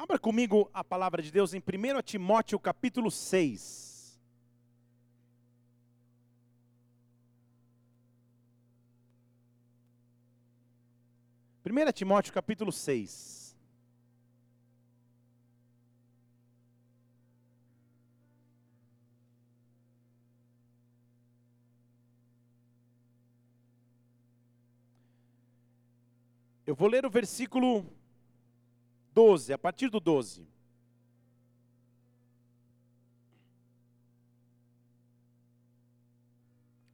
Abra comigo a palavra de Deus em 1 Timóteo capítulo 6. Primeira Timóteo capítulo 6. Eu vou ler o versículo 12, a partir do 12.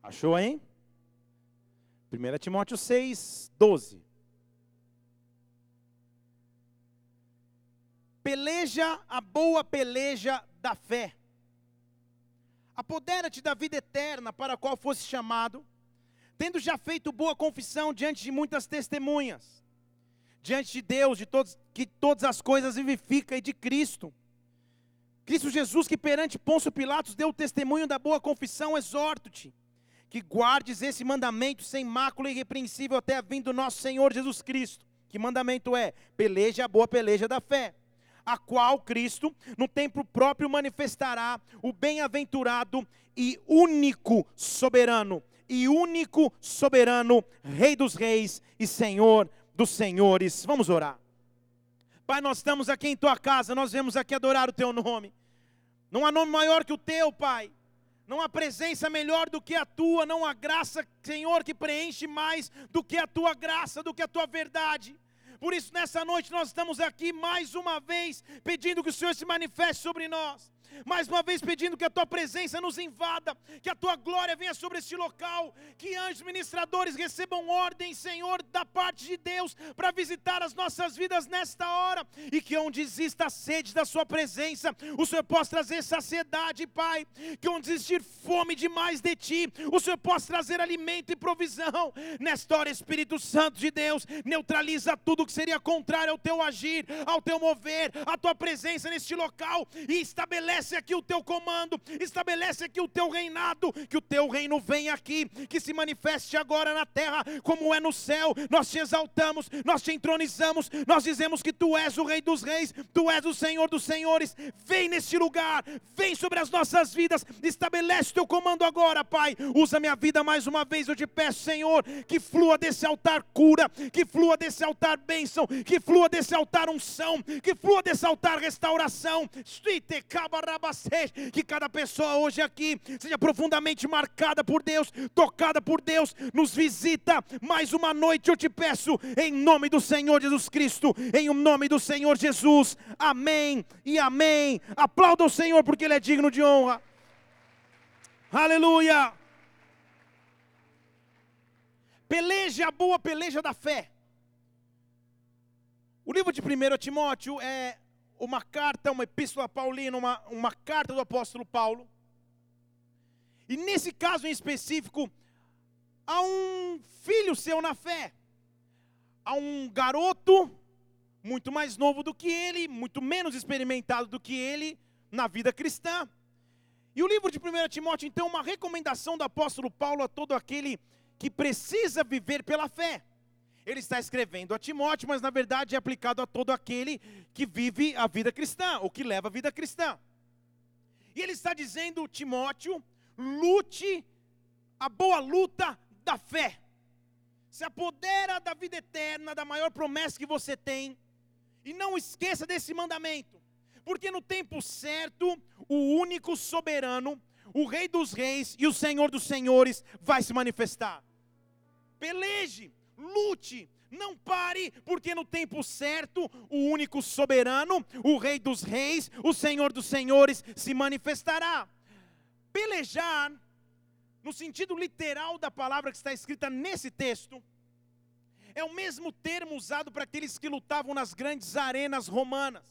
Achou aí? 1 Timóteo 6, 12. Peleja a boa peleja da fé. Apodera-te da vida eterna para a qual fosse chamado, tendo já feito boa confissão diante de muitas testemunhas diante de Deus, de todos, que todas as coisas vivifica e de Cristo. Cristo Jesus, que perante Pôncio Pilatos deu o testemunho da boa confissão, exorto-te, que guardes esse mandamento sem mácula e irrepreensível até a vinda do nosso Senhor Jesus Cristo. Que mandamento é? Peleja a boa peleja da fé, a qual Cristo, no tempo próprio, manifestará o bem-aventurado e único soberano, e único soberano, Rei dos Reis e Senhor dos senhores. Vamos orar. Pai, nós estamos aqui em tua casa, nós vemos aqui adorar o teu nome. Não há nome maior que o teu, Pai. Não há presença melhor do que a tua, não há graça, Senhor, que preenche mais do que a tua graça, do que a tua verdade. Por isso, nessa noite, nós estamos aqui mais uma vez, pedindo que o Senhor se manifeste sobre nós mais uma vez pedindo que a tua presença nos invada, que a tua glória venha sobre este local, que anjos ministradores recebam ordem, Senhor, da parte de Deus, para visitar as nossas vidas nesta hora, e que onde exista a sede da Sua presença, o Senhor possa trazer saciedade, Pai, que onde existir fome demais de Ti, o Senhor possa trazer alimento e provisão. Nesta hora, Espírito Santo de Deus, neutraliza tudo que seria contrário ao Teu agir, ao Teu mover, à Tua presença neste local, e estabelece estabelece aqui o teu comando, estabelece aqui o teu reinado, que o teu reino venha aqui, que se manifeste agora na terra, como é no céu. Nós te exaltamos, nós te entronizamos, nós dizemos que tu és o Rei dos Reis, tu és o Senhor dos Senhores. Vem neste lugar, vem sobre as nossas vidas, estabelece o teu comando agora, Pai. Usa minha vida mais uma vez, eu te peço, Senhor, que flua desse altar cura, que flua desse altar bênção, que flua desse altar unção, que flua desse altar restauração que cada pessoa hoje aqui seja profundamente marcada por Deus, tocada por Deus, nos visita mais uma noite, eu te peço, em nome do Senhor Jesus Cristo, em nome do Senhor Jesus, amém e amém. Aplauda o Senhor porque Ele é digno de honra. Aleluia. Peleja a boa peleja da fé. O livro de 1 Timóteo é uma carta, uma epístola paulina, uma, uma carta do apóstolo Paulo. E nesse caso em específico, há um filho seu na fé, há um garoto muito mais novo do que ele, muito menos experimentado do que ele na vida cristã. E o livro de 1 Timóteo, então, é uma recomendação do apóstolo Paulo a todo aquele que precisa viver pela fé. Ele está escrevendo a Timóteo, mas na verdade é aplicado a todo aquele que vive a vida cristã, ou que leva a vida cristã. E ele está dizendo, Timóteo, lute a boa luta da fé. Se apodera da vida eterna, da maior promessa que você tem, e não esqueça desse mandamento, porque no tempo certo, o único soberano, o Rei dos Reis e o Senhor dos Senhores vai se manifestar. Peleje, lute, não pare, porque no tempo certo, o único soberano, o Rei dos Reis, o Senhor dos Senhores se manifestará. Pelejar, no sentido literal da palavra que está escrita nesse texto, é o mesmo termo usado para aqueles que lutavam nas grandes arenas romanas.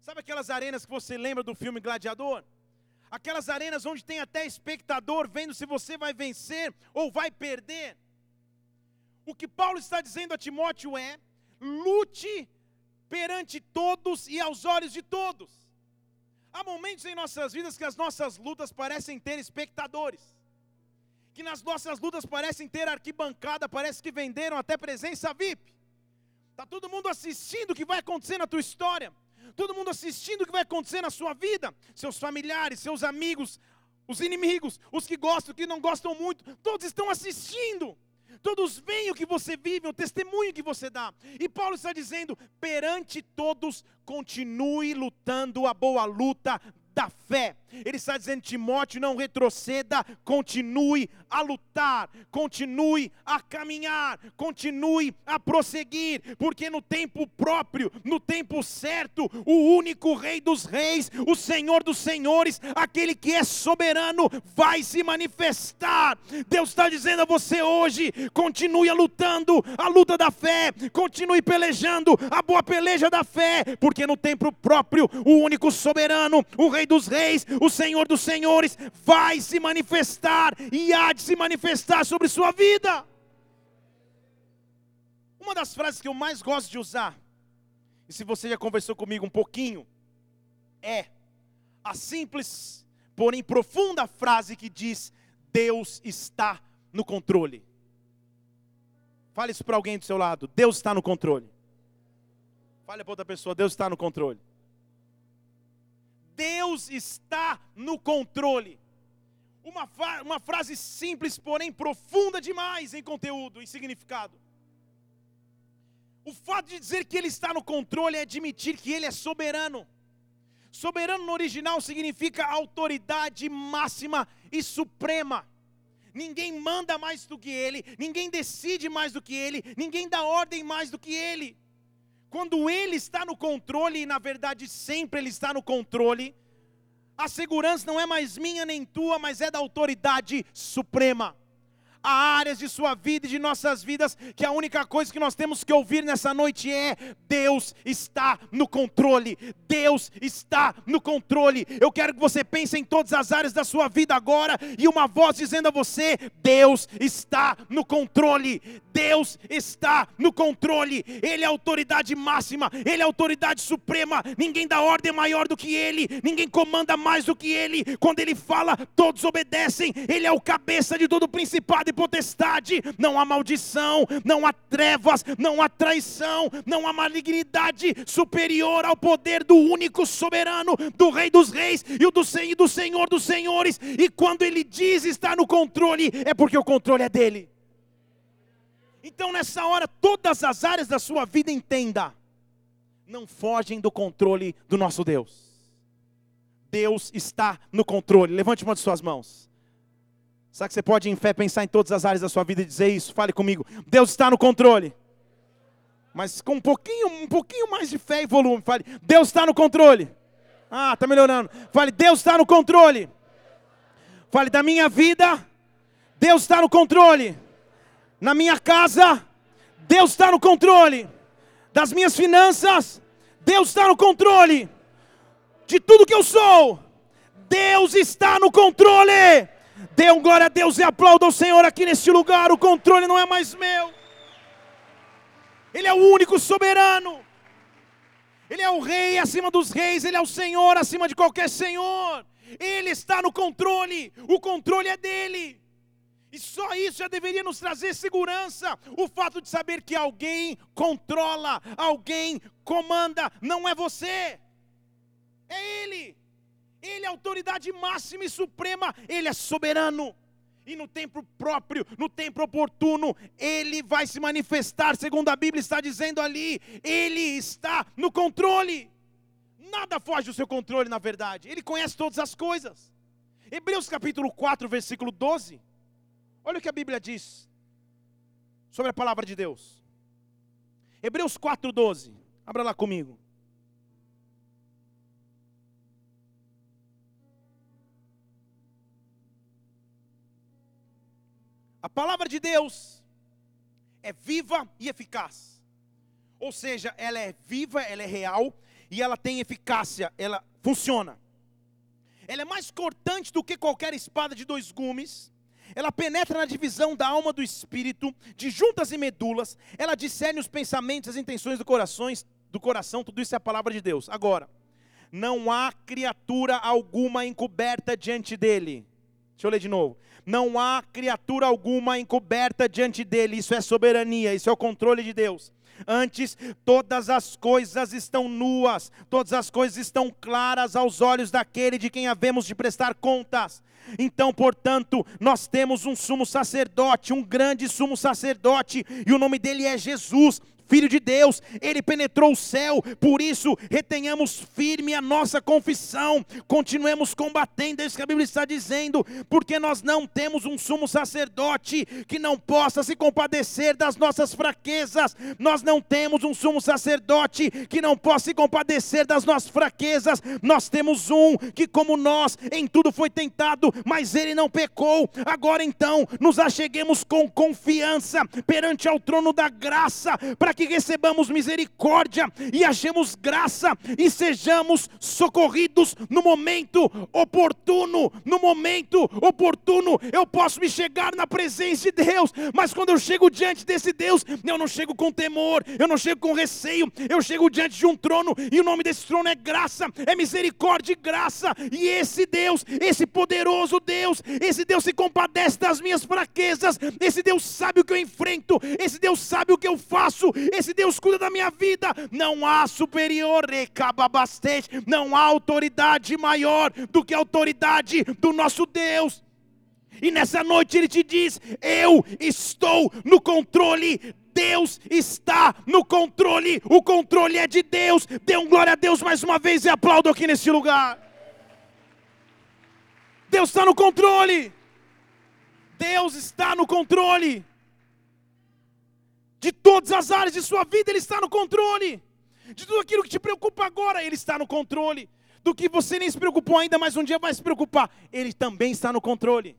Sabe aquelas arenas que você lembra do filme Gladiador? Aquelas arenas onde tem até espectador vendo se você vai vencer ou vai perder. O que Paulo está dizendo a Timóteo é: lute perante todos e aos olhos de todos. Há momentos em nossas vidas que as nossas lutas parecem ter espectadores, que nas nossas lutas parecem ter arquibancada, parece que venderam até presença VIP. Está todo mundo assistindo o que vai acontecer na tua história. todo mundo assistindo o que vai acontecer na sua vida, seus familiares, seus amigos, os inimigos, os que gostam, os que não gostam muito, todos estão assistindo. Todos veem o que você vive, o testemunho que você dá. E Paulo está dizendo: perante todos, continue lutando a boa luta da fé. Ele está dizendo, Timóteo, não retroceda, continue a lutar, continue a caminhar, continue a prosseguir, porque no tempo próprio, no tempo certo, o único Rei dos Reis, o Senhor dos Senhores, aquele que é soberano, vai se manifestar. Deus está dizendo a você hoje: continue lutando a luta da fé, continue pelejando a boa peleja da fé, porque no tempo próprio, o único soberano, o Rei dos Reis, o Senhor dos Senhores, vai se manifestar e há de se manifestar sobre sua vida. Uma das frases que eu mais gosto de usar, e se você já conversou comigo um pouquinho, é a simples, porém profunda frase que diz: Deus está no controle. Fale isso para alguém do seu lado: Deus está no controle. Fale para outra pessoa: Deus está no controle. Deus está no controle. Uma, uma frase simples, porém profunda demais em conteúdo, em significado. O fato de dizer que Ele está no controle é admitir que Ele é soberano. Soberano no original significa autoridade máxima e suprema. Ninguém manda mais do que Ele, ninguém decide mais do que Ele, ninguém dá ordem mais do que Ele. Quando Ele está no controle, e na verdade sempre Ele está no controle, a segurança não é mais minha nem tua, mas é da autoridade suprema há áreas de sua vida e de nossas vidas que a única coisa que nós temos que ouvir nessa noite é: Deus está no controle. Deus está no controle. Eu quero que você pense em todas as áreas da sua vida agora e uma voz dizendo a você: Deus está no controle. Deus está no controle. Ele é a autoridade máxima, ele é a autoridade suprema. Ninguém dá ordem maior do que ele, ninguém comanda mais do que ele. Quando ele fala, todos obedecem. Ele é o cabeça de todo principado e potestade, não há maldição, não há trevas, não há traição, não há malignidade superior ao poder do único soberano, do Rei dos Reis e do, e do Senhor dos Senhores. E quando ele diz estar no controle, é porque o controle é dele. Então, nessa hora, todas as áreas da sua vida entenda, não fogem do controle do nosso Deus. Deus está no controle. Levante uma de suas mãos. Sabe que você pode em fé pensar em todas as áreas da sua vida e dizer isso? Fale comigo. Deus está no controle. Mas com um pouquinho, um pouquinho mais de fé e volume. Fale, Deus está no controle. Ah, está melhorando. Fale, Deus está no controle. Fale da minha vida. Deus está no controle. Na minha casa, Deus está no controle. Das minhas finanças, Deus está no controle. De tudo que eu sou, Deus está no controle. Dê um glória a Deus e aplauda o Senhor aqui neste lugar. O controle não é mais meu. Ele é o único soberano. Ele é o rei acima dos reis, ele é o Senhor acima de qualquer senhor. Ele está no controle. O controle é dele. E só isso já deveria nos trazer segurança. O fato de saber que alguém controla, alguém comanda, não é você, é Ele. Ele é autoridade máxima e suprema, Ele é soberano. E no tempo próprio, no tempo oportuno, Ele vai se manifestar, segundo a Bíblia está dizendo ali, Ele está no controle. Nada foge do seu controle, na verdade, Ele conhece todas as coisas. Hebreus capítulo 4, versículo 12. Olha o que a Bíblia diz sobre a palavra de Deus. Hebreus 4, 12. Abra lá comigo. A palavra de Deus é viva e eficaz. Ou seja, ela é viva, ela é real e ela tem eficácia, ela funciona. Ela é mais cortante do que qualquer espada de dois gumes. Ela penetra na divisão da alma do espírito, de juntas e medulas. Ela discerne os pensamentos, as intenções do coração, do coração. Tudo isso é a palavra de Deus. Agora, não há criatura alguma encoberta diante dele. Deixa eu ler de novo. Não há criatura alguma encoberta diante dele. Isso é soberania, isso é o controle de Deus. Antes, todas as coisas estão nuas, todas as coisas estão claras aos olhos daquele de quem havemos de prestar contas. Então, portanto, nós temos um sumo sacerdote, um grande sumo sacerdote, e o nome dele é Jesus, Filho de Deus, ele penetrou o céu, por isso retenhamos firme a nossa confissão, continuemos combatendo, é isso que a Bíblia está dizendo, porque nós não temos um sumo sacerdote que não possa se compadecer das nossas fraquezas, nós não temos um sumo sacerdote que não possa se compadecer das nossas fraquezas, nós temos um que, como nós, em tudo foi tentado, mas ele não pecou. Agora então, nos acheguemos com confiança perante ao trono da graça, para que recebamos misericórdia e achemos graça e sejamos socorridos no momento oportuno. No momento oportuno, eu posso me chegar na presença de Deus, mas quando eu chego diante desse Deus, eu não chego com temor, eu não chego com receio, eu chego diante de um trono e o nome desse trono é graça, é misericórdia e graça. E esse Deus, esse poderoso Deus, esse Deus se compadece das minhas fraquezas, esse Deus sabe o que eu enfrento, esse Deus sabe o que eu faço, esse Deus cuida da minha vida. Não há superior, não há autoridade maior do que a autoridade do nosso Deus. E nessa noite ele te diz: Eu estou no controle Deus está no controle, o controle é de Deus. Dê um glória a Deus mais uma vez e aplaudo aqui nesse lugar. Deus está no controle. Deus está no controle de todas as áreas de sua vida, Ele está no controle. De tudo aquilo que te preocupa agora, Ele está no controle. Do que você nem se preocupou ainda, mas um dia vai se preocupar, Ele também está no controle.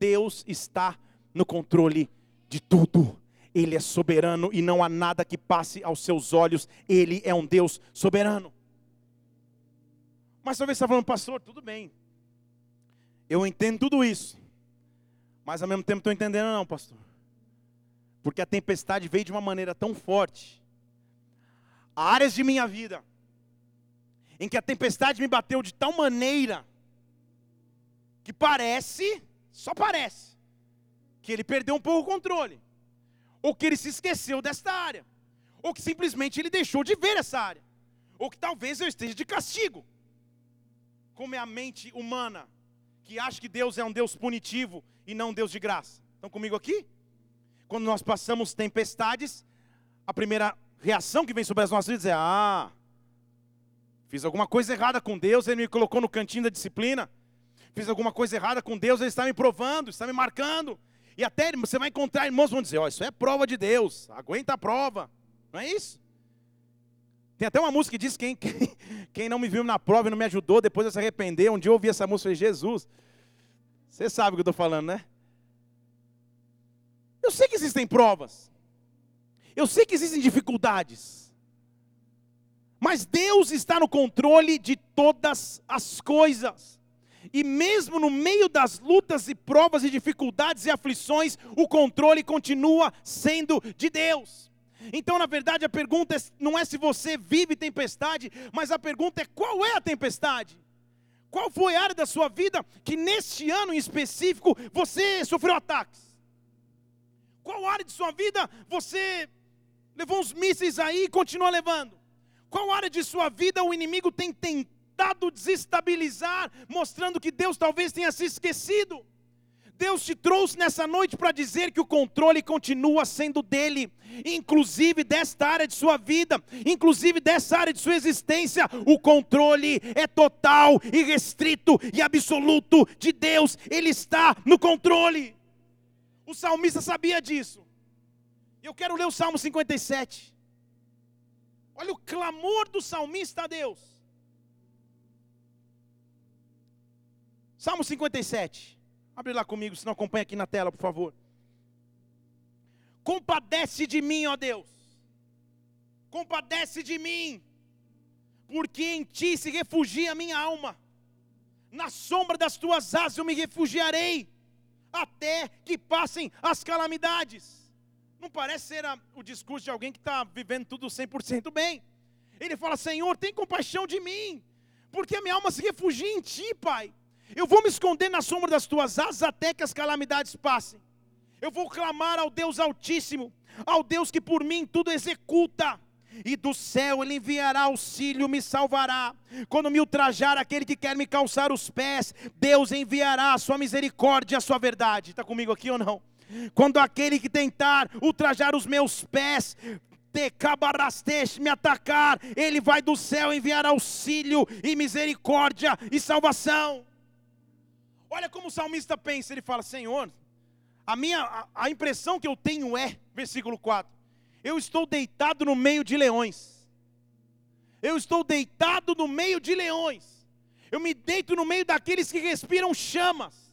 Deus está no controle de tudo. Ele é soberano e não há nada que passe aos seus olhos. Ele é um Deus soberano. Mas talvez você está falando, pastor, tudo bem. Eu entendo tudo isso. Mas ao mesmo tempo estou entendendo, não, pastor porque a tempestade veio de uma maneira tão forte. Há áreas de minha vida em que a tempestade me bateu de tal maneira que parece, só parece, que ele perdeu um pouco o controle, ou que ele se esqueceu desta área, ou que simplesmente ele deixou de ver essa área, ou que talvez eu esteja de castigo. Como é a mente humana que acha que Deus é um Deus punitivo e não um Deus de graça. Estão comigo aqui? Quando nós passamos tempestades, a primeira reação que vem sobre as nossas vidas é: ah, fiz alguma coisa errada com Deus, Ele me colocou no cantinho da disciplina. Fiz alguma coisa errada com Deus, Ele está me provando, está me marcando. E até você vai encontrar irmãos que vão dizer: Ó, oh, isso é prova de Deus, aguenta a prova. Não é isso? Tem até uma música que diz: quem, quem, quem não me viu na prova e não me ajudou, depois se arrependeu. Um dia eu ouvi essa música e falei: Jesus, você sabe o que eu estou falando, né? Eu sei que existem provas. Eu sei que existem dificuldades. Mas Deus está no controle de todas as coisas. E mesmo no meio das lutas e provas e dificuldades e aflições, o controle continua sendo de Deus. Então, na verdade, a pergunta é, não é se você vive tempestade, mas a pergunta é qual é a tempestade? Qual foi a área da sua vida que neste ano em específico você sofreu ataques? Área de sua vida você levou uns mísseis aí e continua levando? Qual área de sua vida o inimigo tem tentado desestabilizar, mostrando que Deus talvez tenha se esquecido? Deus te trouxe nessa noite para dizer que o controle continua sendo dele, inclusive desta área de sua vida, inclusive dessa área de sua existência. O controle é total e restrito e absoluto de Deus, ele está no controle. O salmista sabia disso. Eu quero ler o Salmo 57. Olha o clamor do salmista a Deus. Salmo 57. Abre lá comigo, se não acompanha aqui na tela, por favor. Compadece de mim, ó Deus. Compadece de mim, porque em ti se refugia a minha alma. Na sombra das tuas asas eu me refugiarei até que passem as calamidades. Não parece ser a, o discurso de alguém que está vivendo tudo 100% bem. Ele fala: Senhor, tem compaixão de mim, porque a minha alma se refugia em Ti, Pai. Eu vou me esconder na sombra das tuas asas até que as calamidades passem. Eu vou clamar ao Deus Altíssimo, ao Deus que por mim tudo executa. E do céu ele enviará auxílio, me salvará. Quando me ultrajar aquele que quer me calçar os pés, Deus enviará a sua misericórdia a sua verdade. Está comigo aqui ou não? Quando aquele que tentar ultrajar os meus pés, me atacar, ele vai do céu enviar auxílio e misericórdia e salvação. Olha como o salmista pensa, ele fala: Senhor, a minha a, a impressão que eu tenho é, versículo 4, eu estou deitado no meio de leões. Eu estou deitado no meio de leões. Eu me deito no meio daqueles que respiram chamas.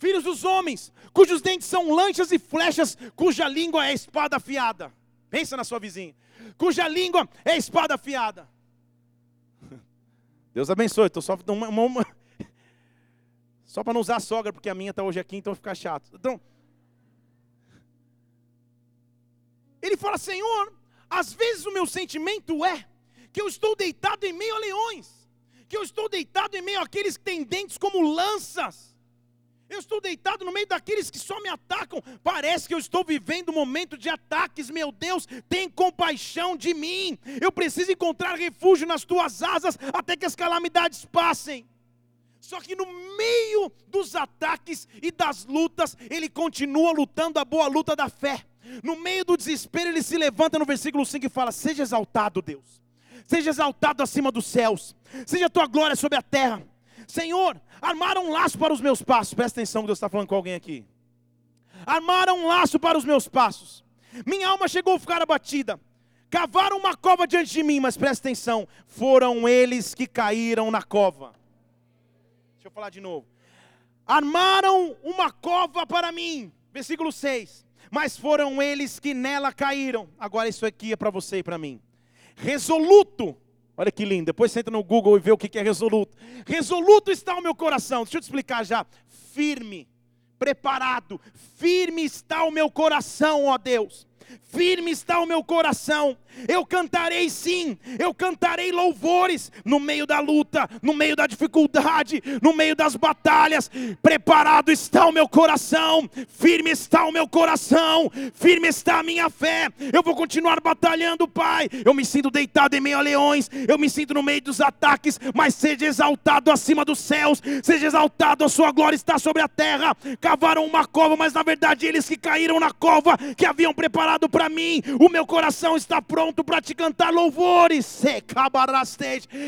Filhos dos homens, cujos dentes são lanchas e flechas, cuja língua é espada afiada. Pensa na sua vizinha. Cuja língua é espada afiada. Deus abençoe. Estou só uma, uma, só para não usar a sogra, porque a minha está hoje aqui, então fica chato. Então, ele fala: Senhor, às vezes o meu sentimento é que eu estou deitado em meio a leões, que eu estou deitado em meio àqueles que têm dentes como lanças eu estou deitado no meio daqueles que só me atacam. Parece que eu estou vivendo um momento de ataques. Meu Deus, tem compaixão de mim. Eu preciso encontrar refúgio nas tuas asas até que as calamidades passem. Só que no meio dos ataques e das lutas, ele continua lutando a boa luta da fé. No meio do desespero, ele se levanta no versículo 5 e fala: Seja exaltado, Deus. Seja exaltado acima dos céus. Seja a tua glória sobre a terra. Senhor, armaram um laço para os meus passos. Presta atenção que Deus está falando com alguém aqui. Armaram um laço para os meus passos. Minha alma chegou a ficar abatida. Cavaram uma cova diante de mim, mas presta atenção, foram eles que caíram na cova. Deixa eu falar de novo. Armaram uma cova para mim, versículo 6. Mas foram eles que nela caíram. Agora isso aqui é para você e para mim. Resoluto Olha que lindo. Depois você entra no Google e vê o que é resoluto. Resoluto está o meu coração. Deixa eu te explicar já. Firme, preparado, firme está o meu coração, ó Deus firme está o meu coração. Eu cantarei sim, eu cantarei louvores no meio da luta, no meio da dificuldade, no meio das batalhas. Preparado está o meu coração, firme está o meu coração, firme está a minha fé. Eu vou continuar batalhando, Pai. Eu me sinto deitado em meio a leões, eu me sinto no meio dos ataques, mas seja exaltado acima dos céus, seja exaltado, a sua glória está sobre a terra. Cavaram uma cova, mas na verdade eles que caíram na cova que haviam preparado para mim, o meu coração está pronto para te cantar louvores.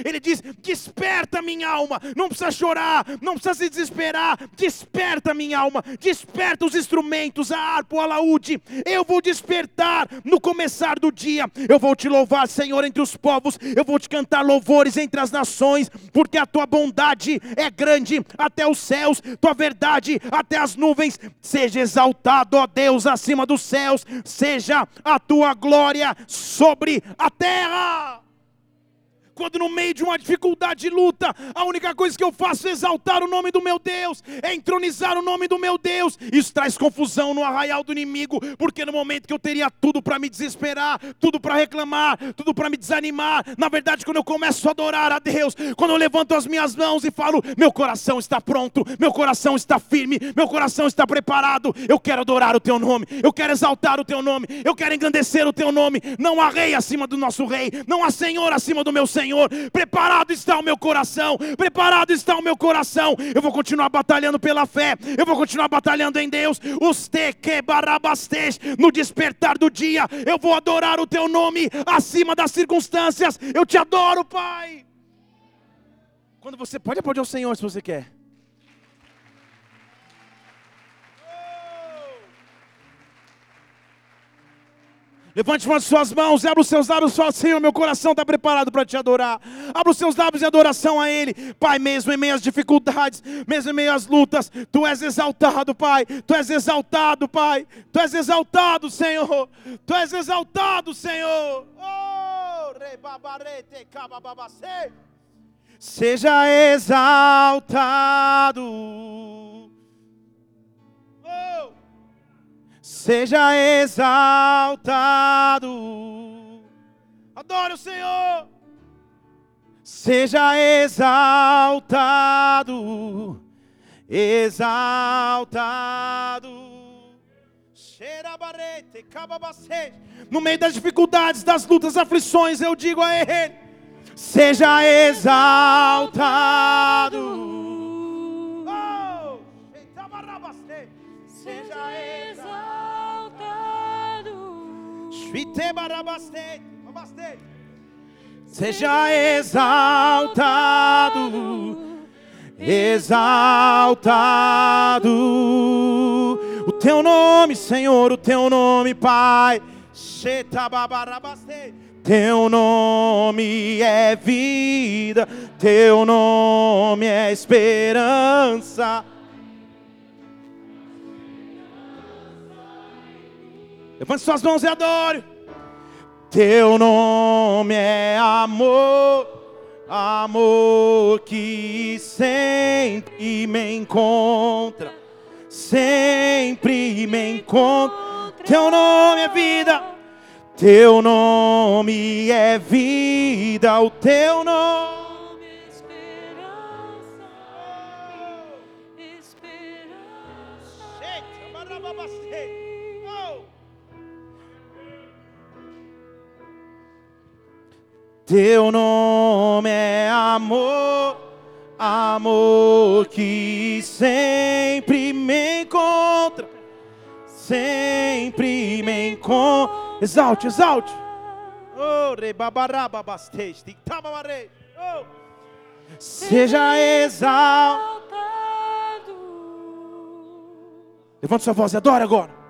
Ele diz: Desperta minha alma, não precisa chorar, não precisa se desesperar. Desperta minha alma, desperta os instrumentos, a harpa, o alaúde. Eu vou despertar no começar do dia. Eu vou te louvar, Senhor, entre os povos. Eu vou te cantar louvores entre as nações, porque a tua bondade é grande até os céus, tua verdade até as nuvens. Seja exaltado, ó Deus, acima dos céus. Seja a tua glória sobre a terra. Quando no meio de uma dificuldade e luta, a única coisa que eu faço é exaltar o nome do meu Deus, é entronizar o nome do meu Deus. Isso traz confusão no arraial do inimigo, porque no momento que eu teria tudo para me desesperar, tudo para reclamar, tudo para me desanimar, na verdade, quando eu começo a adorar a Deus, quando eu levanto as minhas mãos e falo: Meu coração está pronto, meu coração está firme, meu coração está preparado, eu quero adorar o teu nome, eu quero exaltar o teu nome, eu quero engrandecer o teu nome. Não há rei acima do nosso rei, não há senhor acima do meu senhor. Senhor. Preparado está o meu coração, preparado está o meu coração. Eu vou continuar batalhando pela fé, eu vou continuar batalhando em Deus. Os te no despertar do dia, eu vou adorar o teu nome acima das circunstâncias. Eu te adoro, Pai. Quando você pode aplaudir ao Senhor se você quer. Levante as suas mãos, abra os seus lábios, fala, Senhor, meu coração está preparado para te adorar. Abra os seus lábios em adoração a Ele. Pai, mesmo em meio às dificuldades, mesmo em meio às lutas, Tu és exaltado, Pai. Tu és exaltado, Pai. Tu és exaltado, Senhor. Tu és exaltado, Senhor. Oh, Seja exaltado. Seja exaltado. Adore o Senhor. Seja exaltado. exaltado. No meio das dificuldades, das lutas, aflições, eu digo a Ele: seja exaltado. Seja exaltado, exaltado o teu nome, Senhor, o teu nome, Pai. Teu nome é vida, teu nome é esperança. Levante suas mãos e adore. Teu nome é amor, amor que sempre me encontra, sempre me encontra. Teu nome é vida, teu nome é vida, o teu nome Teu nome é amor, amor que sempre me encontra, sempre me encontra. Exalte, exalte. Oh. Seja exaltado. Levante sua voz e adora agora.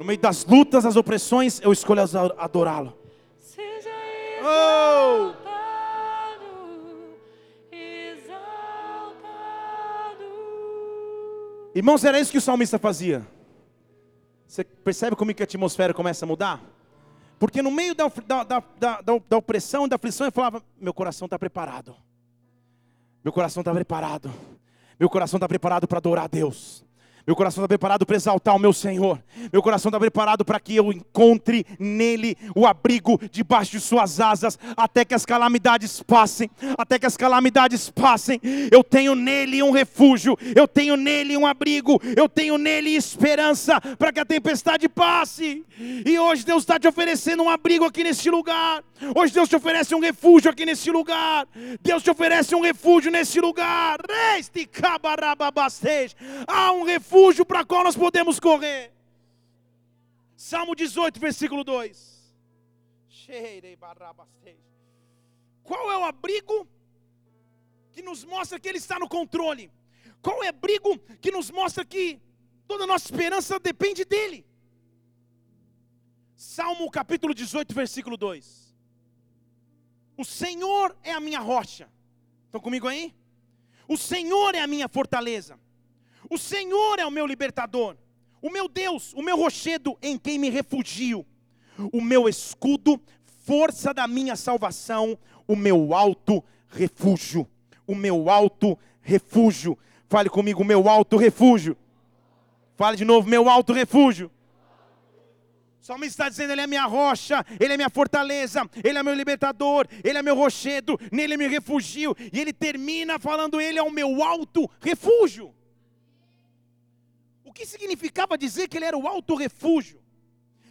No meio das lutas, das opressões, eu escolho adorá-lo. Seja Oh! exaltado. Exaltado. Irmãos, era isso que o salmista fazia. Você percebe como que a atmosfera começa a mudar? Porque no meio da, da, da, da, opressão e da aflição, ele falava: Meu coração está preparado. Meu coração está preparado. Meu coração está preparado para adorar a Deus. Meu coração está preparado para exaltar o meu Senhor. Meu coração está preparado para que eu encontre nele o abrigo debaixo de suas asas, até que as calamidades passem. Até que as calamidades passem. Eu tenho nele um refúgio. Eu tenho nele um abrigo. Eu tenho nele esperança para que a tempestade passe. E hoje Deus está te oferecendo um abrigo aqui neste lugar. Hoje Deus te oferece um refúgio aqui neste lugar. Deus te oferece um refúgio neste lugar. Há um refúgio para qual nós podemos correr. Salmo 18, versículo 2. Qual é o abrigo que nos mostra que Ele está no controle? Qual é o abrigo que nos mostra que toda a nossa esperança depende dEle? Salmo capítulo 18, versículo 2. O Senhor é a minha rocha. Estão comigo aí? O Senhor é a minha fortaleza. O Senhor é o meu libertador. O meu Deus, o meu rochedo em quem me refugio. O meu escudo, força da minha salvação, o meu alto refúgio. O meu alto refúgio. Fale comigo, meu alto refúgio. Fale de novo, meu alto refúgio. O salmista está dizendo: Ele é minha rocha, Ele é minha fortaleza, Ele é meu libertador, Ele é meu rochedo, nele me refugio. E ele termina falando: Ele é o meu alto refúgio. O que significava dizer que ele era o alto refúgio?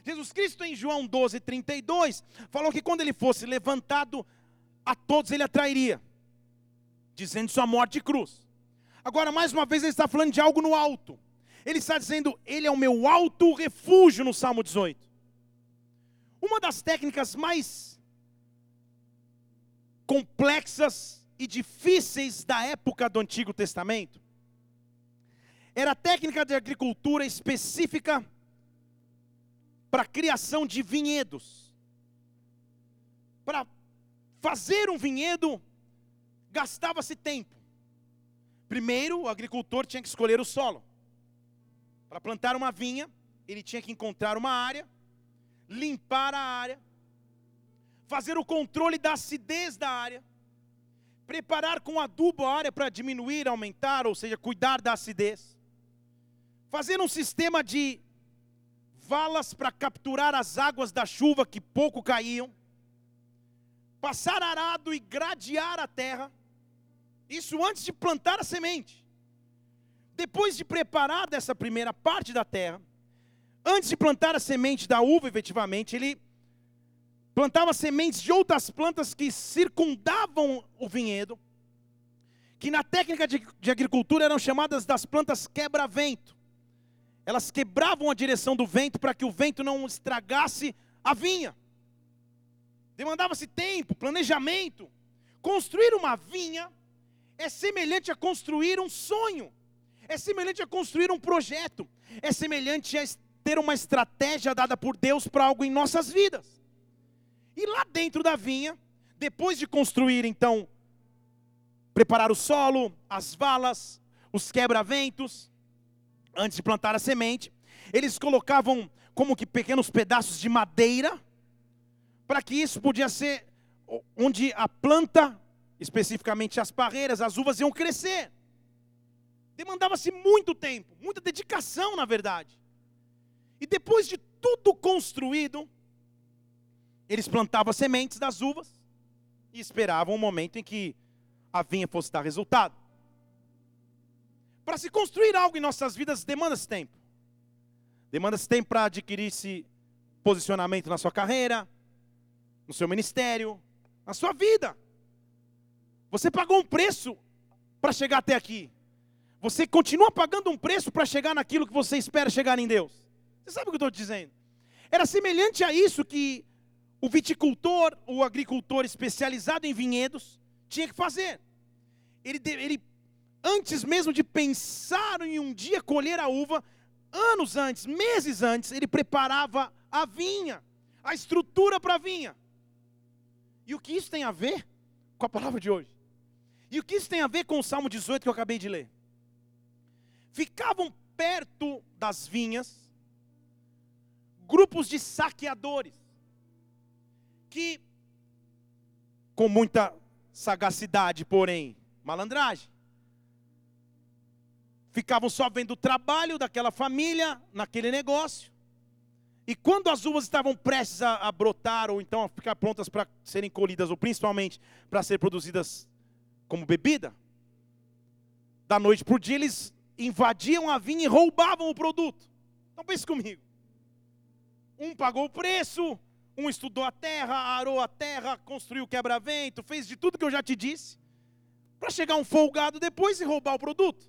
Jesus Cristo, em João 12, 32, falou que quando ele fosse levantado, a todos ele atrairia, dizendo sua morte e cruz. Agora, mais uma vez, ele está falando de algo no alto. Ele está dizendo, ele é o meu alto refúgio no Salmo 18. Uma das técnicas mais complexas e difíceis da época do Antigo Testamento era técnica de agricultura específica para criação de vinhedos. Para fazer um vinhedo, gastava-se tempo. Primeiro, o agricultor tinha que escolher o solo. Para plantar uma vinha, ele tinha que encontrar uma área, limpar a área, fazer o controle da acidez da área, preparar com adubo a área para diminuir, aumentar, ou seja, cuidar da acidez fazer um sistema de valas para capturar as águas da chuva que pouco caíam, passar arado e gradear a terra. Isso antes de plantar a semente. Depois de preparar dessa primeira parte da terra, antes de plantar a semente da uva, efetivamente, ele plantava sementes de outras plantas que circundavam o vinhedo, que na técnica de, de agricultura eram chamadas das plantas quebra-vento. Elas quebravam a direção do vento para que o vento não estragasse a vinha. Demandava-se tempo, planejamento. Construir uma vinha é semelhante a construir um sonho, é semelhante a construir um projeto, é semelhante a ter uma estratégia dada por Deus para algo em nossas vidas. E lá dentro da vinha, depois de construir então, preparar o solo, as valas, os quebra-ventos, antes de plantar a semente, eles colocavam como que pequenos pedaços de madeira, para que isso podia ser onde a planta especificamente as parreiras, as uvas iam crescer. Demandava-se muito tempo, muita dedicação, na verdade. E depois de tudo construído, eles plantavam sementes das uvas e esperavam o momento em que a vinha fosse dar resultado. Para se construir algo em nossas vidas, demanda-se tempo. Demanda-se tempo para adquirir esse posicionamento na sua carreira, no seu ministério, na sua vida. Você pagou um preço para chegar até aqui. Você continua pagando um preço para chegar naquilo que você espera chegar em Deus. Você sabe o que eu estou dizendo? Era semelhante a isso que o viticultor, o agricultor especializado em vinhedos, tinha que fazer. Ele, ele, antes mesmo de pensar em um dia colher a uva, anos antes, meses antes, ele preparava a vinha, a estrutura para a vinha. E o que isso tem a ver com a palavra de hoje? E o que isso tem a ver com o Salmo 18 que eu acabei de ler? Ficavam perto das vinhas grupos de saqueadores que, com muita sagacidade, porém malandragem, ficavam só vendo o trabalho daquela família naquele negócio. E quando as uvas estavam prestes a, a brotar, ou então a ficar prontas para serem colhidas, ou principalmente para ser produzidas como bebida, da noite para o dia eles invadiam a vinha e roubavam o produto. Então pense comigo. Um pagou o preço, um estudou a terra, arou a terra, construiu quebra-vento, fez de tudo que eu já te disse, para chegar um folgado depois e roubar o produto.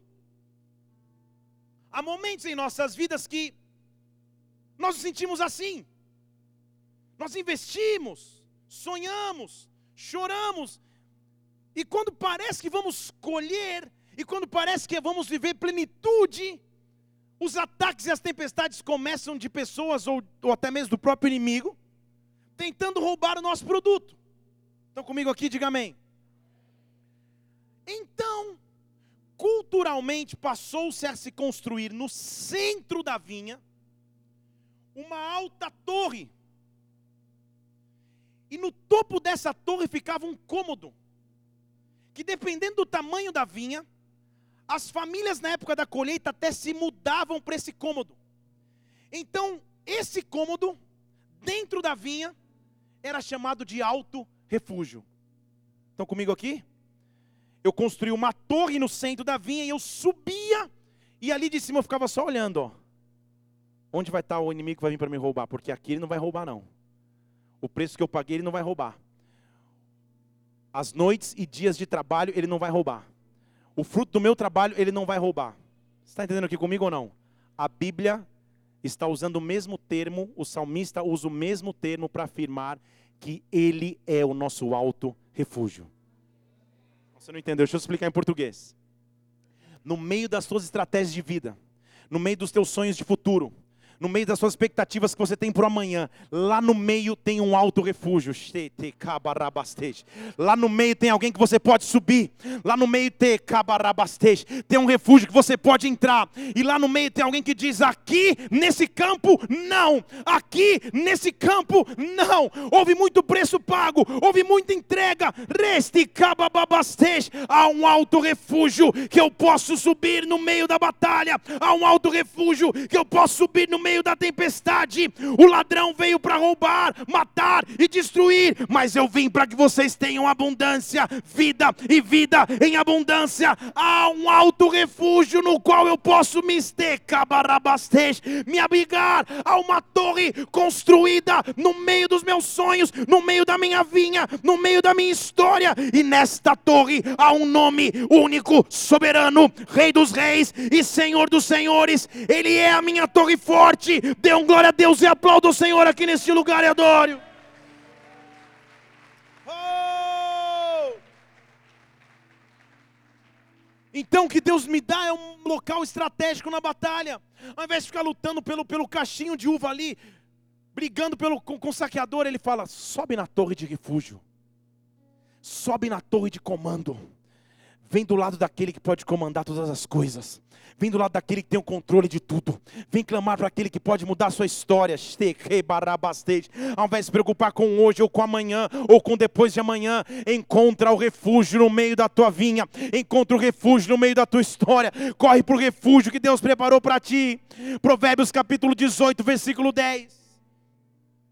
Há momentos em nossas vidas que nós nos sentimos assim. Nós investimos, sonhamos, choramos, e quando parece que vamos colher, e quando parece que vamos viver plenitude, os ataques e as tempestades começam de pessoas ou, ou até mesmo do próprio inimigo, tentando roubar o nosso produto. Estão comigo aqui? Diga amém. Então, culturalmente passou-se a se construir no centro da vinha uma alta torre. E no topo dessa torre ficava um cômodo que dependendo do tamanho da vinha, as famílias na época da colheita até se mudavam para esse cômodo. Então, esse cômodo, dentro da vinha, era chamado de alto refúgio. Estão comigo aqui? Eu construí uma torre no centro da vinha e eu subia, e ali de cima eu ficava só olhando, ó. Onde vai estar o inimigo que vai vir para me roubar? Porque aqui ele não vai roubar, não. O preço que eu paguei ele não vai roubar as noites e dias de trabalho ele não vai roubar. O fruto do meu trabalho ele não vai roubar. Você está entendendo aqui comigo ou não? A Bíblia está usando o mesmo termo, o salmista usa o mesmo termo para afirmar que ele é o nosso alto refúgio. Você não entendeu? Deixa eu explicar em português. No meio das suas estratégias de vida, no meio dos teus sonhos de futuro, no meio das suas expectativas que você tem para amanhã, lá no meio tem um alto refúgio. Lá no meio tem alguém que você pode subir. Lá no meio tem tem um refúgio que você pode entrar. E lá no meio tem alguém que diz: aqui nesse campo não, aqui nesse campo não. Houve muito preço pago, houve muita entrega. Reste cabababastej. Há um alto refúgio que eu posso subir no meio da batalha. Há um alto refúgio que eu posso subir no meio meio da tempestade. O ladrão veio para roubar, matar e destruir, mas eu vim para que vocês tenham abundância, vida e vida em abundância. Há um alto refúgio no qual eu posso me estecar, me abrigar. Há uma torre construída no meio dos meus sonhos, no meio da minha vinha, no meio da minha história, e nesta torre há um nome único, soberano, Rei dos Reis e Senhor dos Senhores. Ele é a minha torre forte. Dê um glória a Deus e aplauda o Senhor aqui neste lugar e adore. Oh! Então o que Deus me dá é um local estratégico na batalha. Ao invés de ficar lutando pelo, pelo cachinho de uva ali, brigando pelo, com, com o saqueador, ele fala: sobe na torre de refúgio, sobe na torre de comando Vem do lado daquele que pode comandar todas as coisas. Vem do lado daquele que tem o controle de tudo. Vem clamar para aquele que pode mudar a sua história. Ao invés de se preocupar com hoje, ou com amanhã, ou com depois de amanhã, encontra o refúgio no meio da tua vinha. Encontra o refúgio no meio da tua história. Corre para o refúgio que Deus preparou para ti. Provérbios capítulo 18, versículo 10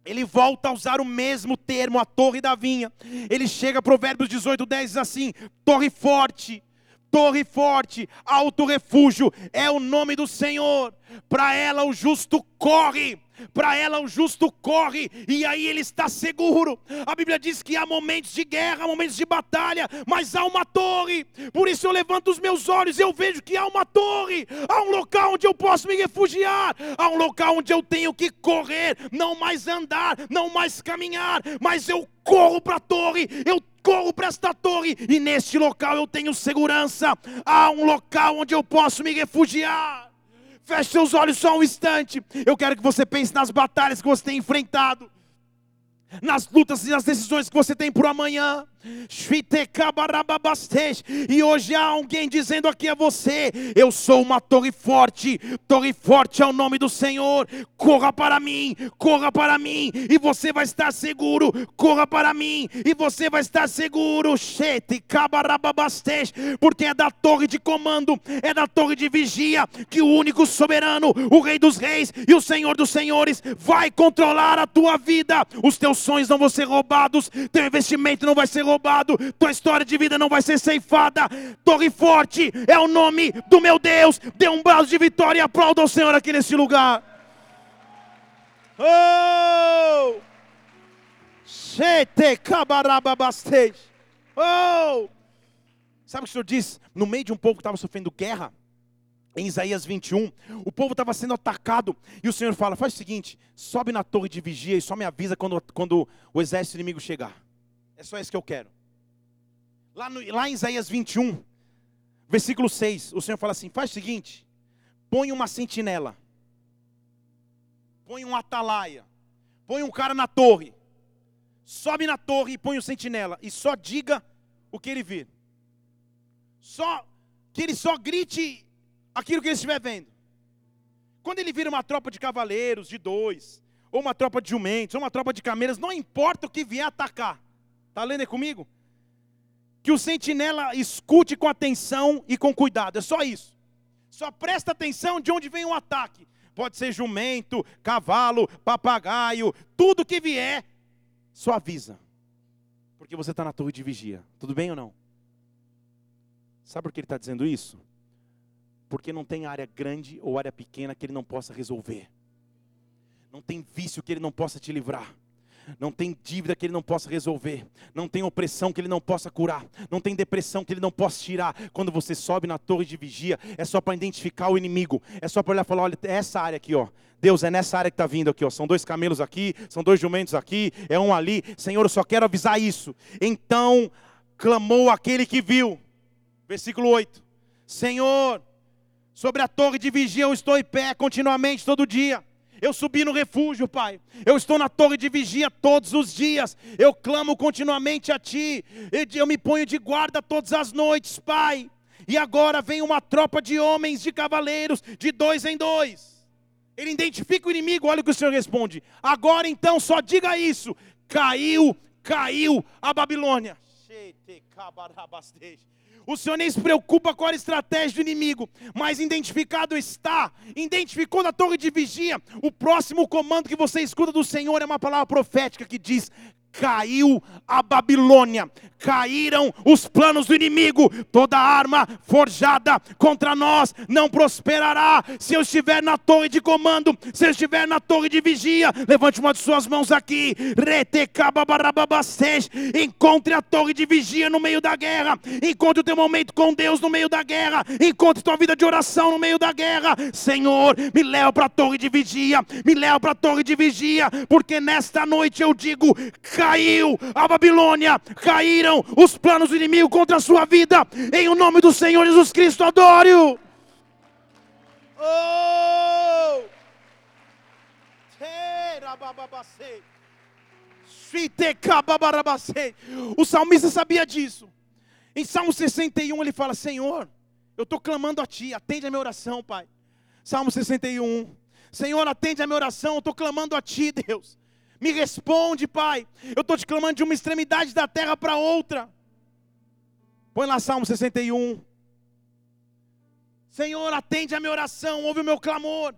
ele volta a usar o mesmo termo, a torre da vinha. Ele chega, Provérbios 18, 10 diz assim: torre forte, torre forte, alto refúgio, é o nome do Senhor. Para ela o justo corre para ela o justo corre e aí ele está seguro. A Bíblia diz que há momentos de guerra, momentos de batalha, mas há uma torre. Por isso eu levanto os meus olhos e eu vejo que há uma torre, há um local onde eu posso me refugiar, há um local onde eu tenho que correr, não mais andar, não mais caminhar, mas eu corro para a torre, eu corro para esta torre e neste local eu tenho segurança. Há um local onde eu posso me refugiar. Feche seus olhos só um instante. Eu quero que você pense nas batalhas que você tem enfrentado, nas lutas e nas decisões que você tem por amanhã. E hoje há alguém dizendo aqui a você: Eu sou uma torre forte, torre forte é o nome do Senhor. Corra para mim, corra para mim, e você vai estar seguro. Corra para mim, e você vai estar seguro. Porque é da torre de comando, é da torre de vigia, que o único soberano, o Rei dos Reis e o Senhor dos Senhores, vai controlar a tua vida. Os teus sonhos não vão ser roubados, teu investimento não vai ser roubado, tua história de vida não vai ser ceifada. Torre forte é o nome do meu Deus. Dê um braço de vitória e aplauda o Senhor aqui nesse lugar. Oh! Oh! Sabe o que o Senhor diz? No meio de um povo que estava sofrendo guerra, em Isaías 21, o povo estava sendo atacado, e o Senhor fala: faz o seguinte, sobe na torre de vigia e só me avisa quando, quando o exército inimigo chegar. É só isso que eu quero. Lá, no, lá em Isaías 21, versículo 6, o Senhor fala assim: faz o seguinte, põe uma sentinela, põe um atalaia, põe um cara na torre, sobe na torre e põe o um sentinela, e só diga o que ele vir. Só que ele só grite aquilo que ele estiver vendo. Quando ele vira uma tropa de cavaleiros, de dois, ou uma tropa de jumentos, ou uma tropa de camelas, não importa o que vier atacar. Está lendo aí comigo? Que o sentinela escute com atenção e com cuidado. É só isso. Só presta atenção de onde vem o ataque. Pode ser jumento, cavalo, papagaio, tudo que vier, só avisa. Porque você está na torre de vigia. Tudo bem ou não? Sabe por que ele está dizendo isso? Porque não tem área grande ou área pequena que ele não possa resolver. Não tem vício que ele não possa te livrar não tem dívida que ele não possa resolver, não tem opressão que ele não possa curar, não tem depressão que ele não possa tirar. Quando você sobe na torre de vigia, é só para identificar o inimigo, é só para olhar e falar: olha, é essa área aqui, ó. Deus, é nessa área que está vindo aqui, ó. São dois camelos aqui, são dois jumentos aqui, é um ali. Senhor, eu só quero avisar isso. Então clamou aquele que viu. Versículo 8: Senhor, sobre a torre de vigia eu estou em pé continuamente todo dia eu subi no refúgio, Pai. Eu estou na torre de vigia todos os dias. Eu clamo continuamente a Ti. Eu me ponho de guarda todas as noites, Pai. E agora vem uma tropa de homens, de cavaleiros, de dois em dois. Ele identifica o inimigo, olha o que o Senhor responde. Agora então, só diga isso: caiu, caiu a Babilônia. O Senhor nem se preocupa com a estratégia do inimigo, mas identificado está, identificou na torre de vigia. O próximo comando que você escuta do Senhor é uma palavra profética que diz: caiu a Babilônia, caíram os planos do inimigo, toda arma forjada contra nós não prosperará. Se eu estiver na torre de comando, se eu estiver na torre de vigia, levante uma de suas mãos aqui, encontre a torre de vigia no meio da guerra, encontre o teu momento com Deus no meio da guerra, encontre tua vida de oração no meio da guerra. Senhor, me leva para a torre de vigia, me leva para a torre de vigia, porque nesta noite eu digo: caiu a Babilônia, caíram os planos do inimigo contra a sua vida, em o nome do Senhor Jesus Cristo, adore-o. Oh! O salmista sabia disso. Em Salmo 61 ele fala: Senhor, eu estou clamando a Ti, atende a minha oração, Pai. Salmo 61. Senhor, atende a minha oração, eu estou clamando a Ti, Deus. Me responde, Pai. Eu estou te clamando de uma extremidade da terra para outra. Põe lá Salmo 61. Senhor, atende a minha oração, ouve o meu clamor.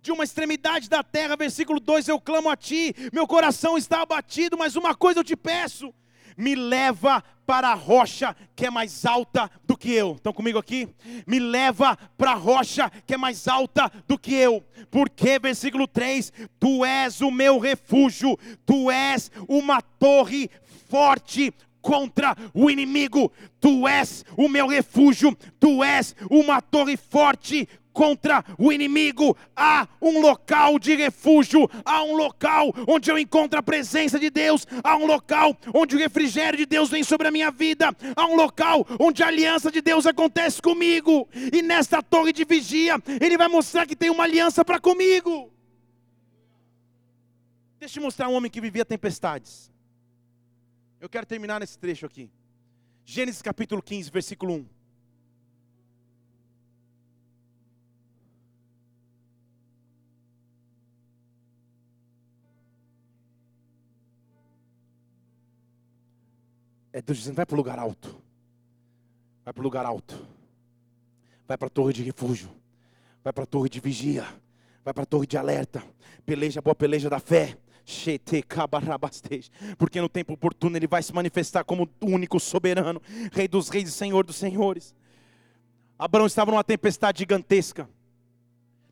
De uma extremidade da terra, versículo 2: Eu clamo a ti, meu coração está abatido, mas uma coisa eu te peço: me leva para a rocha que é mais alta do que eu. Estão comigo aqui? Me leva para a rocha que é mais alta do que eu. Porque, versículo 3: Tu és o meu refúgio, tu és uma torre forte contra o inimigo. Tu és o meu refúgio, tu és uma torre forte contra o inimigo. Há um local de refúgio, há um local onde eu encontro a presença de Deus, há um local onde o refrigério de Deus vem sobre a minha vida, há um local onde a aliança de Deus acontece comigo. E nesta torre de vigia, Ele vai mostrar que tem uma aliança para comigo. Deixa eu mostrar um homem que vivia tempestades. Eu quero terminar nesse trecho aqui. Gênesis capítulo 15, versículo 1. É Deus dizendo: vai para o lugar alto. Vai para o lugar alto. Vai para a torre de refúgio. Vai para a torre de vigia. Vai para a torre de alerta. Peleja, boa peleja da fé. Porque no tempo oportuno ele vai se manifestar como único soberano, Rei dos reis e Senhor dos senhores. Abraão estava numa tempestade gigantesca,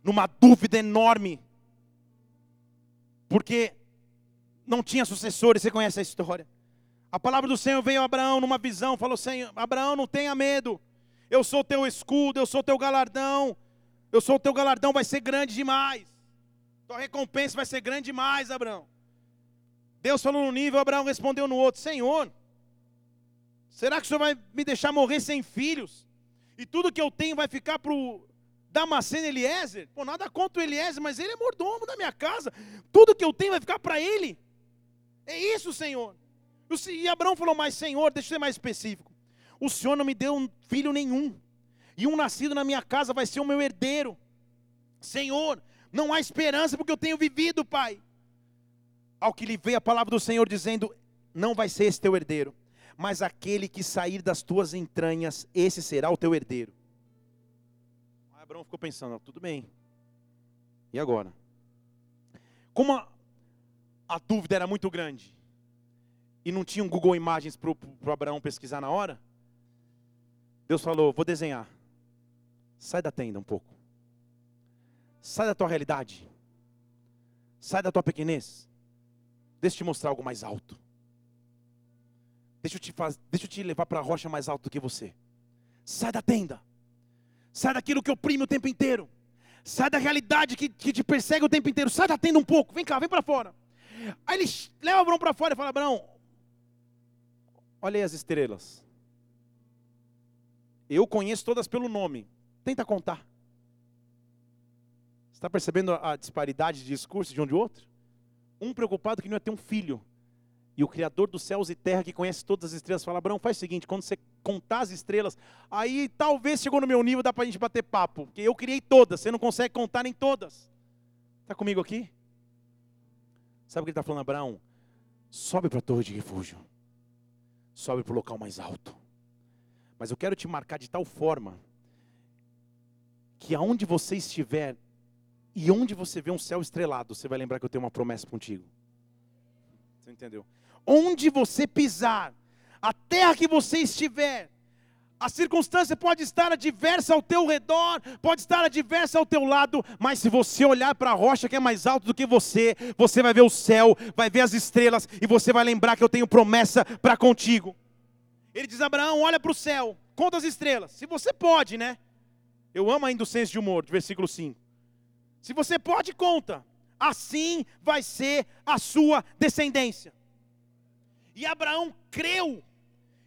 numa dúvida enorme, porque não tinha sucessores, você conhece a história. A palavra do Senhor veio a Abraão numa visão, falou: Senhor, Abraão, não tenha medo. Eu sou teu escudo, eu sou teu galardão. Eu sou teu galardão, vai ser grande demais. Tua recompensa vai ser grande demais, Abraão. Deus falou num nível, Abraão respondeu no outro: Senhor, será que o Senhor vai me deixar morrer sem filhos? E tudo que eu tenho vai ficar para o Damasceno Eliezer? Pô, nada contra o Eliezer, mas ele é mordomo da minha casa. Tudo que eu tenho vai ficar para ele. É isso, Senhor. E Abraão falou: Mas Senhor, deixa eu ser mais específico. O Senhor não me deu um filho nenhum, e um nascido na minha casa vai ser o meu herdeiro. Senhor, não há esperança porque eu tenho vivido, Pai. Ao que lhe veio a palavra do Senhor dizendo: Não vai ser esse teu herdeiro, mas aquele que sair das tuas entranhas, esse será o teu herdeiro. Aí Abraão ficou pensando: Tudo bem, e agora? Como a, a dúvida era muito grande, e não tinha um Google Imagens para o Abraão pesquisar na hora, Deus falou: Vou desenhar. Sai da tenda um pouco. Sai da tua realidade. Sai da tua pequenez. Deixa eu te mostrar algo mais alto. Deixa eu te, faz, deixa eu te levar para a rocha mais alta do que você. Sai da tenda. Sai daquilo que oprime o tempo inteiro. Sai da realidade que, que te persegue o tempo inteiro. Sai da tenda um pouco. Vem cá, vem para fora. Aí ele leva Abraão para fora e fala: Abraão, Olha aí as estrelas. Eu conheço todas pelo nome. Tenta contar. Está percebendo a disparidade de discurso de um de outro? Um preocupado que não ia ter um filho. E o Criador dos céus e terra, que conhece todas as estrelas, fala: Abraão, faz o seguinte: quando você contar as estrelas, aí talvez chegou no meu nível, dá para a gente bater papo. Porque eu criei todas, você não consegue contar nem todas. Está comigo aqui? Sabe o que ele está falando, Abraão? Sobe para a torre de refúgio sobe para o local mais alto. Mas eu quero te marcar de tal forma que aonde você estiver e onde você vê um céu estrelado, você vai lembrar que eu tenho uma promessa contigo. Você entendeu? Onde você pisar, a terra que você estiver, a circunstância pode estar adversa ao teu redor, pode estar adversa ao teu lado, mas se você olhar para a rocha que é mais alta do que você, você vai ver o céu, vai ver as estrelas e você vai lembrar que eu tenho promessa para contigo. Ele diz: Abraão, olha para o céu, conta as estrelas. Se você pode, né? Eu amo ainda o senso de humor, versículo 5. Se você pode, conta. Assim vai ser a sua descendência. E Abraão creu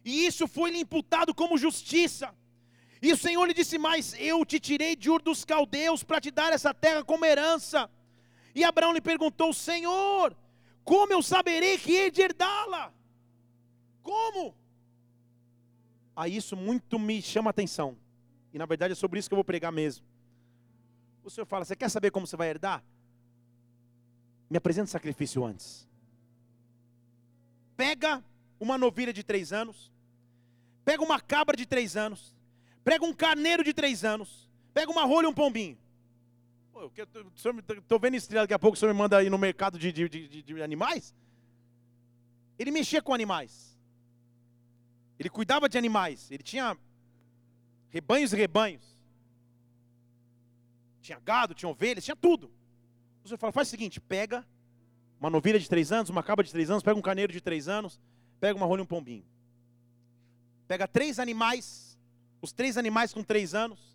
e isso foi-lhe imputado como justiça. E o Senhor lhe disse mais: Eu te tirei de Ur dos Caldeus para te dar essa terra como herança. E Abraão lhe perguntou: Senhor, como eu saberei que hei de herdá-la? Como? Aí isso muito me chama a atenção. E na verdade é sobre isso que eu vou pregar mesmo. O Senhor fala: Você quer saber como você vai herdar? Me apresenta sacrifício antes. Pega uma novilha de três anos, pega uma cabra de três anos, pega um carneiro de três anos, pega uma rolha e um pombinho. Estou vendo estrela, daqui a pouco o senhor me manda aí no mercado de, de, de, de animais? Ele mexia com animais. Ele cuidava de animais. Ele tinha rebanhos e rebanhos. Tinha gado, tinha ovelhas, tinha tudo. O senhor fala, faz o seguinte, pega uma novilha de três anos, uma cabra de três anos, pega um carneiro de três anos, pega uma rolha e um pombinho. Pega três animais, os três animais com três anos,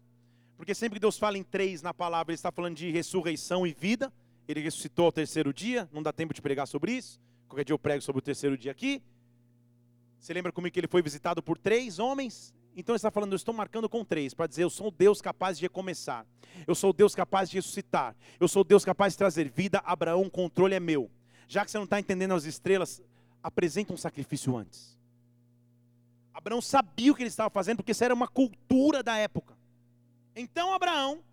porque sempre que Deus fala em três na palavra, Ele está falando de ressurreição e vida. Ele ressuscitou ao terceiro dia, não dá tempo de pregar sobre isso. Qualquer dia eu prego sobre o terceiro dia aqui. Você lembra comigo que ele foi visitado por três homens? Então ele está falando, eu estou marcando com três, para dizer, eu sou Deus capaz de recomeçar. Eu sou Deus capaz de ressuscitar. Eu sou Deus capaz de trazer vida. Abraão, o controle é meu. Já que você não está entendendo as estrelas, apresenta um sacrifício antes. Abraão sabia o que ele estava fazendo, porque isso era uma cultura da época. Então Abraão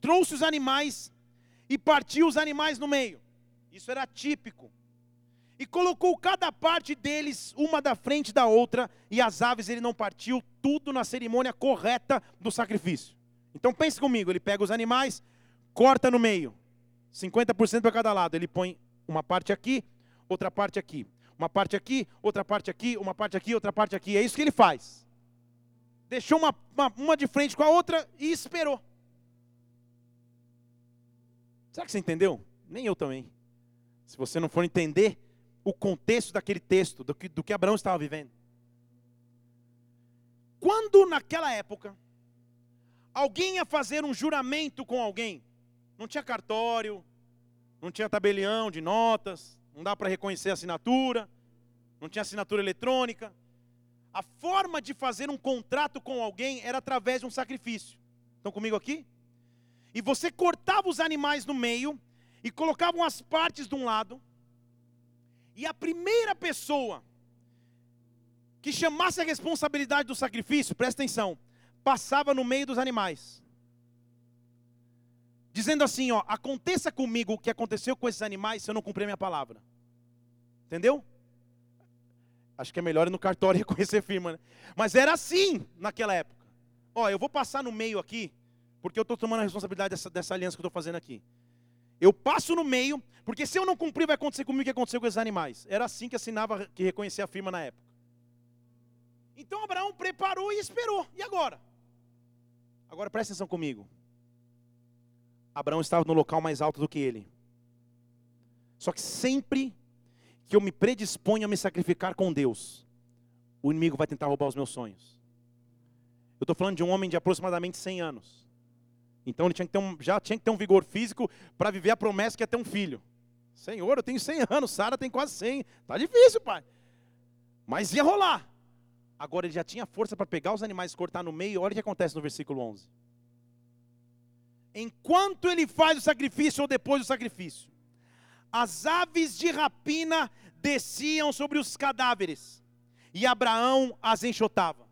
trouxe os animais e partiu os animais no meio. Isso era típico. E colocou cada parte deles, uma da frente da outra, e as aves ele não partiu, tudo na cerimônia correta do sacrifício. Então pense comigo, ele pega os animais, corta no meio, 50% para cada lado. Ele põe uma parte aqui, outra parte aqui. Uma parte aqui, outra parte aqui, uma parte aqui, outra parte aqui. É isso que ele faz. Deixou uma, uma, uma de frente com a outra e esperou. Será que você entendeu? Nem eu também. Se você não for entender o contexto daquele texto, do que, do que Abraão estava vivendo. Quando naquela época, alguém ia fazer um juramento com alguém, não tinha cartório, não tinha tabelião de notas, não dá para reconhecer a assinatura, não tinha assinatura eletrônica. A forma de fazer um contrato com alguém era através de um sacrifício. Estão comigo aqui? E você cortava os animais no meio e colocavam as partes de um lado. E a primeira pessoa que chamasse a responsabilidade do sacrifício, presta atenção, passava no meio dos animais. Dizendo assim, ó, aconteça comigo o que aconteceu com esses animais se eu não cumprir a minha palavra. Entendeu? Acho que é melhor ir no cartório reconhecer firma, né? Mas era assim naquela época. Ó, eu vou passar no meio aqui, porque eu estou tomando a responsabilidade dessa, dessa aliança que eu estou fazendo aqui. Eu passo no meio, porque se eu não cumprir, vai acontecer comigo o que aconteceu com esses animais. Era assim que assinava, que reconhecia a firma na época. Então Abraão preparou e esperou. E agora? Agora presta atenção comigo. Abraão estava no local mais alto do que ele. Só que sempre que eu me predisponho a me sacrificar com Deus, o inimigo vai tentar roubar os meus sonhos. Eu estou falando de um homem de aproximadamente 100 anos. Então ele tinha que ter um, já tinha que ter um vigor físico para viver a promessa que ia ter um filho. Senhor, eu tenho 100 anos, Sara tem quase 100. Tá difícil, pai. Mas ia rolar. Agora ele já tinha força para pegar os animais e cortar no meio. Olha o que acontece no versículo 11. Enquanto ele faz o sacrifício ou depois do sacrifício, as aves de rapina desciam sobre os cadáveres, e Abraão as enxotava.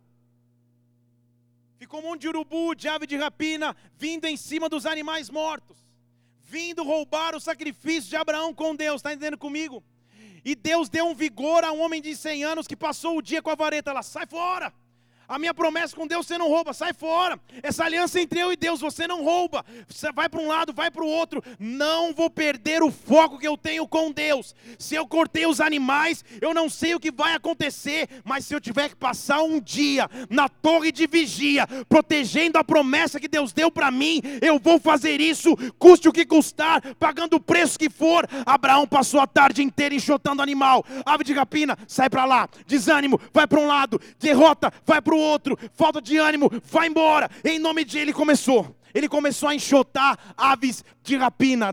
Ficou um monte de urubu, de ave de rapina, vindo em cima dos animais mortos, vindo roubar o sacrifício de Abraão com Deus, está entendendo comigo? E Deus deu um vigor a um homem de 100 anos que passou o dia com a vareta, ela sai fora. A minha promessa com Deus você não rouba, sai fora. Essa aliança entre eu e Deus, você não rouba. Você vai para um lado, vai para o outro. Não vou perder o foco que eu tenho com Deus. Se eu cortei os animais, eu não sei o que vai acontecer, mas se eu tiver que passar um dia na torre de vigia, protegendo a promessa que Deus deu para mim, eu vou fazer isso, custe o que custar, pagando o preço que for. Abraão passou a tarde inteira enxotando animal. Ave de rapina, sai para lá. Desânimo, vai para um lado. Derrota, vai para o outro, falta de ânimo, vai embora. Em nome de ele começou. Ele começou a enxotar aves de rapina.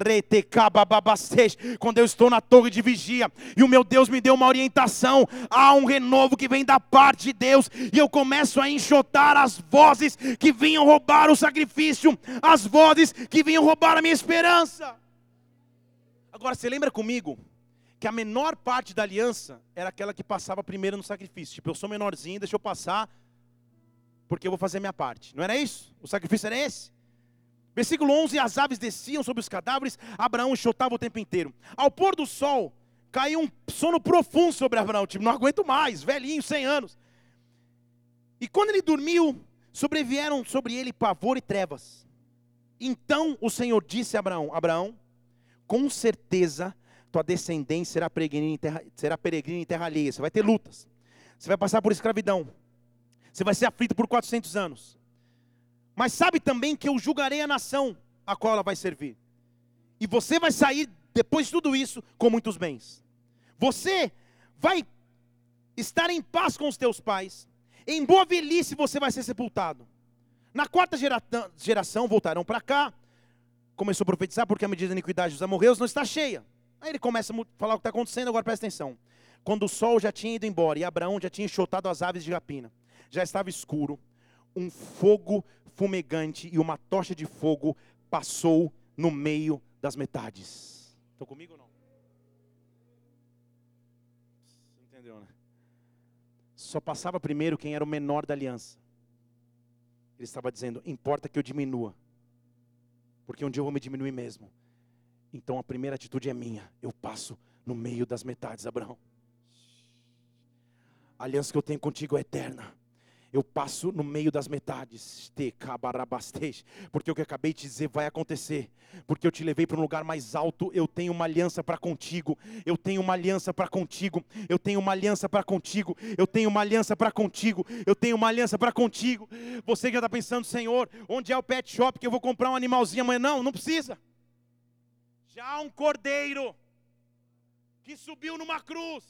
Quando eu estou na torre de vigia e o meu Deus me deu uma orientação, há um renovo que vem da parte de Deus e eu começo a enxotar as vozes que vinham roubar o sacrifício, as vozes que vinham roubar a minha esperança. Agora você lembra comigo que a menor parte da aliança era aquela que passava primeiro no sacrifício. Tipo, eu sou menorzinho, deixa eu passar porque eu vou fazer minha parte. Não era isso? O sacrifício era esse? Versículo 11: As aves desciam sobre os cadáveres, Abraão enxotava o tempo inteiro. Ao pôr do sol, caiu um sono profundo sobre Abraão, tipo, não aguento mais, velhinho, 100 anos. E quando ele dormiu, sobrevieram sobre ele pavor e trevas. Então o Senhor disse a Abraão: Abraão, com certeza tua descendência será peregrina em terra, será peregrina em terra alheia. Você vai ter lutas. Você vai passar por escravidão. Você vai ser aflito por 400 anos. Mas sabe também que eu julgarei a nação a qual ela vai servir. E você vai sair, depois de tudo isso, com muitos bens. Você vai estar em paz com os teus pais. Em boa velhice você vai ser sepultado. Na quarta geração voltarão para cá. Começou a profetizar porque a medida da iniquidade dos amorreus não está cheia. Aí ele começa a falar o que está acontecendo, agora presta atenção. Quando o sol já tinha ido embora e Abraão já tinha enxotado as aves de rapina já estava escuro, um fogo fumegante e uma tocha de fogo passou no meio das metades. Estão comigo ou não? Entendeu, né? Só passava primeiro quem era o menor da aliança. Ele estava dizendo: importa que eu diminua, porque um dia eu vou me diminuir mesmo. Então a primeira atitude é minha. Eu passo no meio das metades, Abraão. A aliança que eu tenho contigo é eterna eu passo no meio das metades, porque o que eu acabei de dizer vai acontecer, porque eu te levei para um lugar mais alto, eu tenho uma aliança para contigo, eu tenho uma aliança para contigo, eu tenho uma aliança para contigo, eu tenho uma aliança para contigo, eu tenho uma aliança para contigo. Você que já está pensando, Senhor, onde é o pet shop que eu vou comprar um animalzinho amanhã? Não, não precisa. Já há um cordeiro que subiu numa cruz,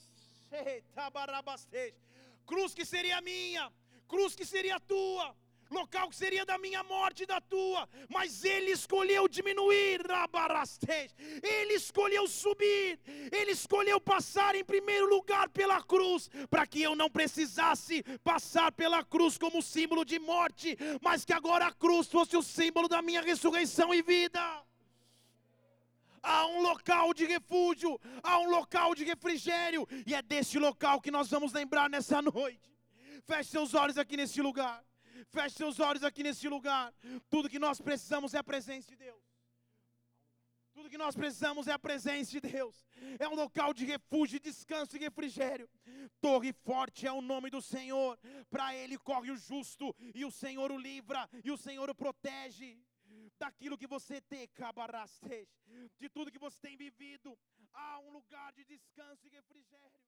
cruz que seria minha cruz que seria tua, local que seria da minha morte e da tua, mas ele escolheu diminuir, ele escolheu subir, ele escolheu passar em primeiro lugar pela cruz, para que eu não precisasse passar pela cruz como símbolo de morte, mas que agora a cruz fosse o símbolo da minha ressurreição e vida. Há um local de refúgio, há um local de refrigério, e é desse local que nós vamos lembrar nessa noite. Feche seus olhos aqui nesse lugar. Feche seus olhos aqui nesse lugar. Tudo que nós precisamos é a presença de Deus. Tudo que nós precisamos é a presença de Deus. É um local de refúgio, descanso e refrigério. Torre forte é o nome do Senhor. Para ele corre o justo, e o Senhor o livra, e o Senhor o protege. Daquilo que você tem, de tudo que você tem vivido, há um lugar de descanso e refrigério.